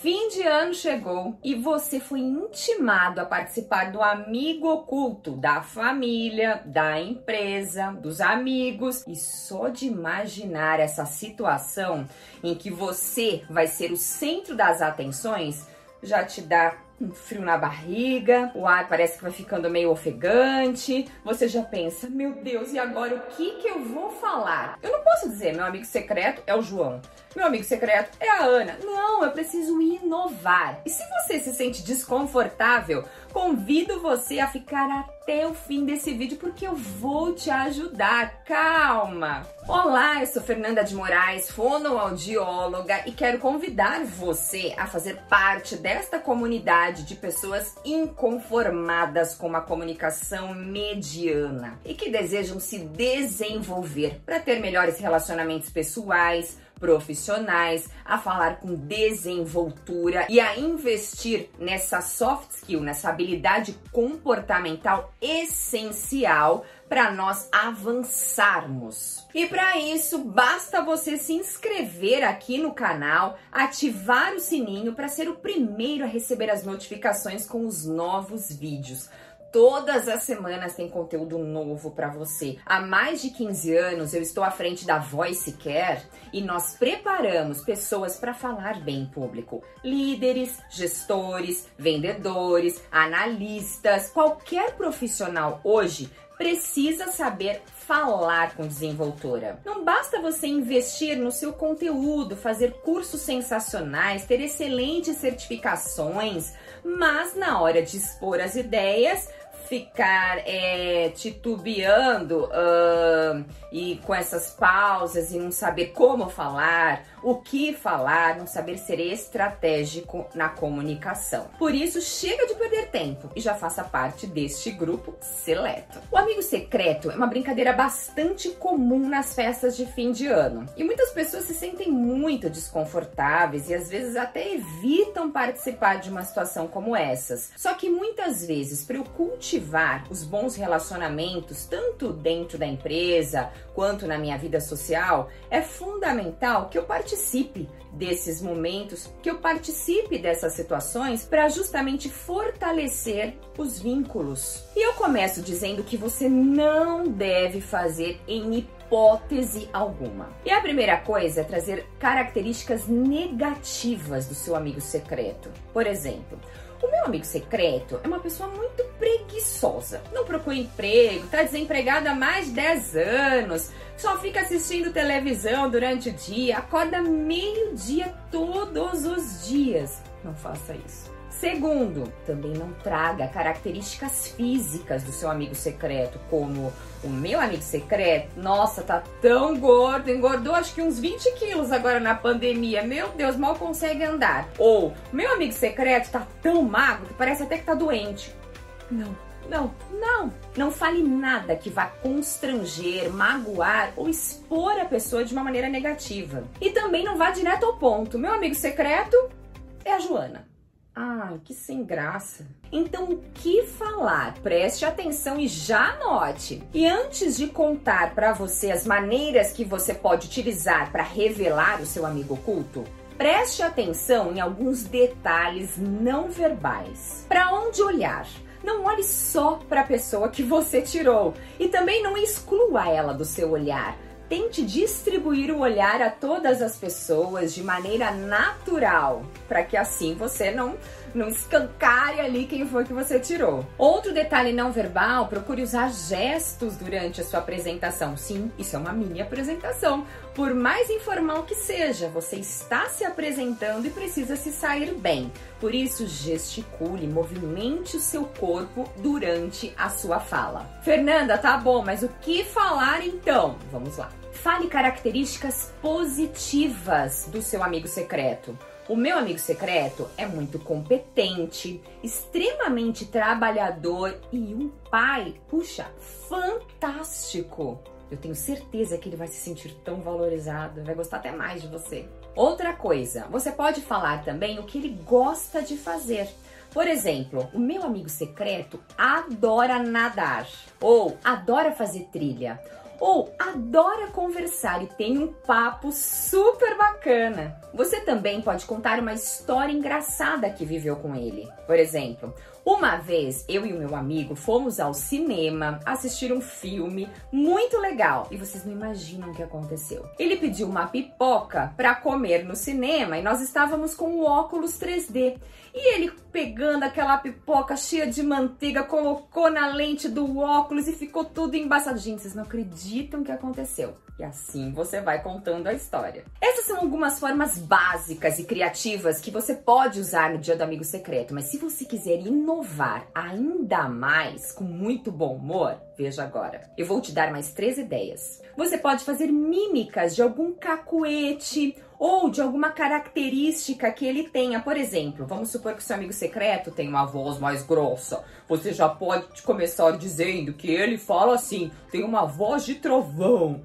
Fim de ano chegou e você foi intimado a participar do amigo oculto da família, da empresa, dos amigos. E só de imaginar essa situação em que você vai ser o centro das atenções já te dá um frio na barriga, o ar parece que vai ficando meio ofegante. Você já pensa, meu Deus, e agora o que que eu vou falar? Eu não posso dizer, meu amigo secreto é o João. Meu amigo secreto é a Ana. Não, eu preciso inovar. E se você se sente desconfortável, convido você a ficar até o fim desse vídeo porque eu vou te ajudar. Calma! Olá, eu sou Fernanda de Moraes, fonoaudióloga e quero convidar você a fazer parte desta comunidade de pessoas inconformadas com uma comunicação mediana e que desejam se desenvolver para ter melhores relacionamentos pessoais profissionais, a falar com desenvoltura e a investir nessa soft skill, nessa habilidade comportamental essencial para nós avançarmos. E para isso, basta você se inscrever aqui no canal, ativar o sininho para ser o primeiro a receber as notificações com os novos vídeos. Todas as semanas tem conteúdo novo para você. Há mais de 15 anos eu estou à frente da Voice Care e nós preparamos pessoas para falar bem em público. Líderes, gestores, vendedores, analistas, qualquer profissional hoje precisa saber falar com desenvoltura. Não basta você investir no seu conteúdo, fazer cursos sensacionais, ter excelentes certificações, mas na hora de expor as ideias, ficar é, titubeando uh, e com essas pausas e não saber como falar, o que falar, não saber ser estratégico na comunicação. Por isso, chega de perder tempo e já faça parte deste grupo seleto. O amigo secreto é uma brincadeira bastante comum nas festas de fim de ano e muitas pessoas se sentem muito desconfortáveis e às vezes até evitam participar de uma situação como essas. Só que muitas vezes, para eu cultivar os bons relacionamentos, tanto dentro da empresa quanto na minha vida social, é fundamental que eu participe desses momentos, que eu participe dessas situações para justamente fortalecer os vínculos. E eu começo dizendo que você não deve fazer em hipótese alguma. E a primeira coisa é trazer características negativas do seu amigo secreto. Por exemplo, o meu amigo secreto é uma pessoa muito preguiçosa. Não procura emprego, tá desempregado há mais de 10 anos, só fica assistindo televisão durante o dia, acorda meio-dia todos os dias. Não faça isso. Segundo, também não traga características físicas do seu amigo secreto, como o meu amigo secreto, nossa, tá tão gordo, engordou acho que uns 20 quilos agora na pandemia, meu Deus, mal consegue andar. Ou, meu amigo secreto tá tão magro que parece até que tá doente. Não, não, não. Não fale nada que vá constranger, magoar ou expor a pessoa de uma maneira negativa. E também não vá direto ao ponto. Meu amigo secreto é a Joana. Ah, que sem graça. Então, o que falar? Preste atenção e já anote. E antes de contar para você as maneiras que você pode utilizar para revelar o seu amigo oculto, preste atenção em alguns detalhes não verbais. Para onde olhar? Não olhe só para a pessoa que você tirou e também não exclua ela do seu olhar tente distribuir o olhar a todas as pessoas de maneira natural, para que assim você não não escancare ali quem foi que você tirou. Outro detalhe não verbal, procure usar gestos durante a sua apresentação. Sim, isso é uma mini apresentação. Por mais informal que seja, você está se apresentando e precisa se sair bem. Por isso, gesticule, movimente o seu corpo durante a sua fala. Fernanda, tá bom, mas o que falar então? Vamos lá. Fale características positivas do seu amigo secreto. O meu amigo secreto é muito competente, extremamente trabalhador e um pai, puxa, fantástico. Eu tenho certeza que ele vai se sentir tão valorizado, vai gostar até mais de você. Outra coisa, você pode falar também o que ele gosta de fazer. Por exemplo, o meu amigo secreto adora nadar ou adora fazer trilha ou adora conversar e tem um papo super bacana. Você também pode contar uma história engraçada que viveu com ele. Por exemplo, uma vez eu e o meu amigo fomos ao cinema assistir um filme muito legal e vocês não imaginam o que aconteceu. Ele pediu uma pipoca para comer no cinema e nós estávamos com o óculos 3D. E ele pegando aquela pipoca cheia de manteiga, colocou na lente do óculos e ficou tudo embaçado. Gente, vocês não acreditam o que aconteceu. E assim você vai contando a história. Essas são algumas formas básicas e criativas que você pode usar no Dia do Amigo Secreto, mas se você quiser inovar ainda mais, com muito bom humor, veja agora. Eu vou te dar mais três ideias. Você pode fazer mímicas de algum cacuete ou de alguma característica que ele tenha. Por exemplo, vamos supor que seu amigo secreto tem uma voz mais grossa. Você já pode começar dizendo que ele fala assim, tem uma voz de trovão.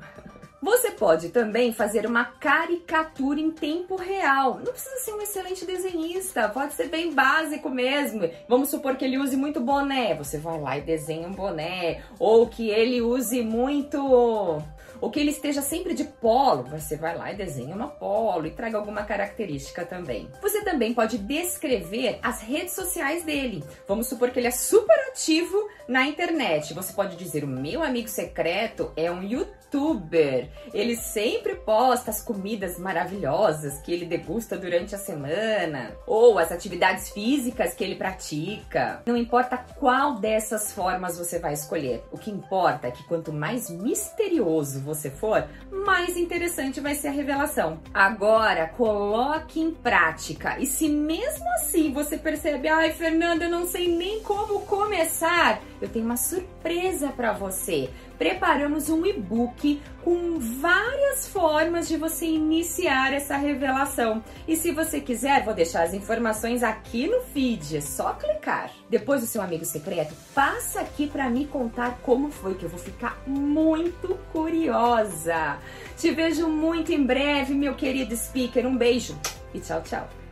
Você pode também fazer uma caricatura em tempo real. Não precisa ser um excelente desenhista, pode ser bem básico mesmo. Vamos supor que ele use muito boné. Você vai lá e desenha um boné. Ou que ele use muito ou que ele esteja sempre de polo, você vai lá e desenha uma polo e traga alguma característica também. Você também pode descrever as redes sociais dele. Vamos supor que ele é super ativo na internet. Você pode dizer: o meu amigo secreto é um youtuber. Ele sempre posta as comidas maravilhosas que ele degusta durante a semana, ou as atividades físicas que ele pratica. Não importa qual dessas formas você vai escolher. O que importa é que quanto mais misterioso você você for, mais interessante vai ser a revelação. Agora, coloque em prática. E se mesmo assim você percebe, ai, Fernanda, eu não sei nem como começar, eu tenho uma surpresa para você. Preparamos um e-book com várias formas de você iniciar essa revelação. E se você quiser, vou deixar as informações aqui no feed, é só clicar. Depois do seu amigo secreto, passa aqui para me contar como foi, que eu vou ficar muito curiosa. Te vejo muito em breve, meu querido speaker. Um beijo e tchau, tchau.